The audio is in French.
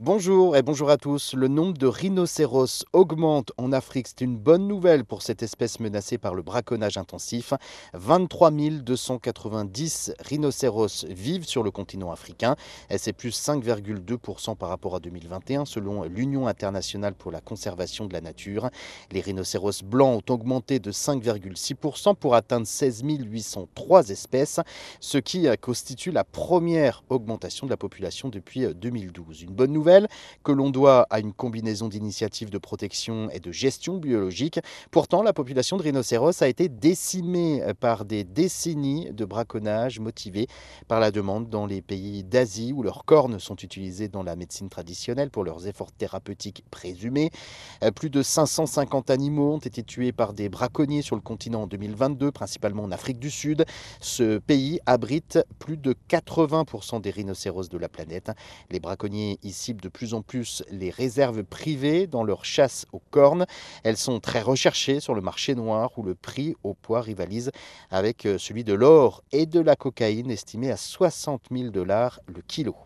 Bonjour et bonjour à tous. Le nombre de rhinocéros augmente en Afrique. C'est une bonne nouvelle pour cette espèce menacée par le braconnage intensif. 23 290 rhinocéros vivent sur le continent africain. C'est plus 5,2% par rapport à 2021 selon l'Union internationale pour la conservation de la nature. Les rhinocéros blancs ont augmenté de 5,6% pour atteindre 16 803 espèces, ce qui constitue la première augmentation de la population depuis 2012. Une bonne nouvelle que l'on doit à une combinaison d'initiatives de protection et de gestion biologique. Pourtant, la population de rhinocéros a été décimée par des décennies de braconnage motivés par la demande dans les pays d'Asie où leurs cornes sont utilisées dans la médecine traditionnelle pour leurs efforts thérapeutiques présumés. Euh, plus de 550 animaux ont été tués par des braconniers sur le continent en 2022, principalement en Afrique du Sud. Ce pays abrite plus de 80% des rhinocéros de la planète. Les braconniers ici de plus en plus les réserves privées dans leur chasse aux cornes. Elles sont très recherchées sur le marché noir où le prix au poids rivalise avec euh, celui de l'or et de la cocaïne estimé à 60 000 dollars le kilo.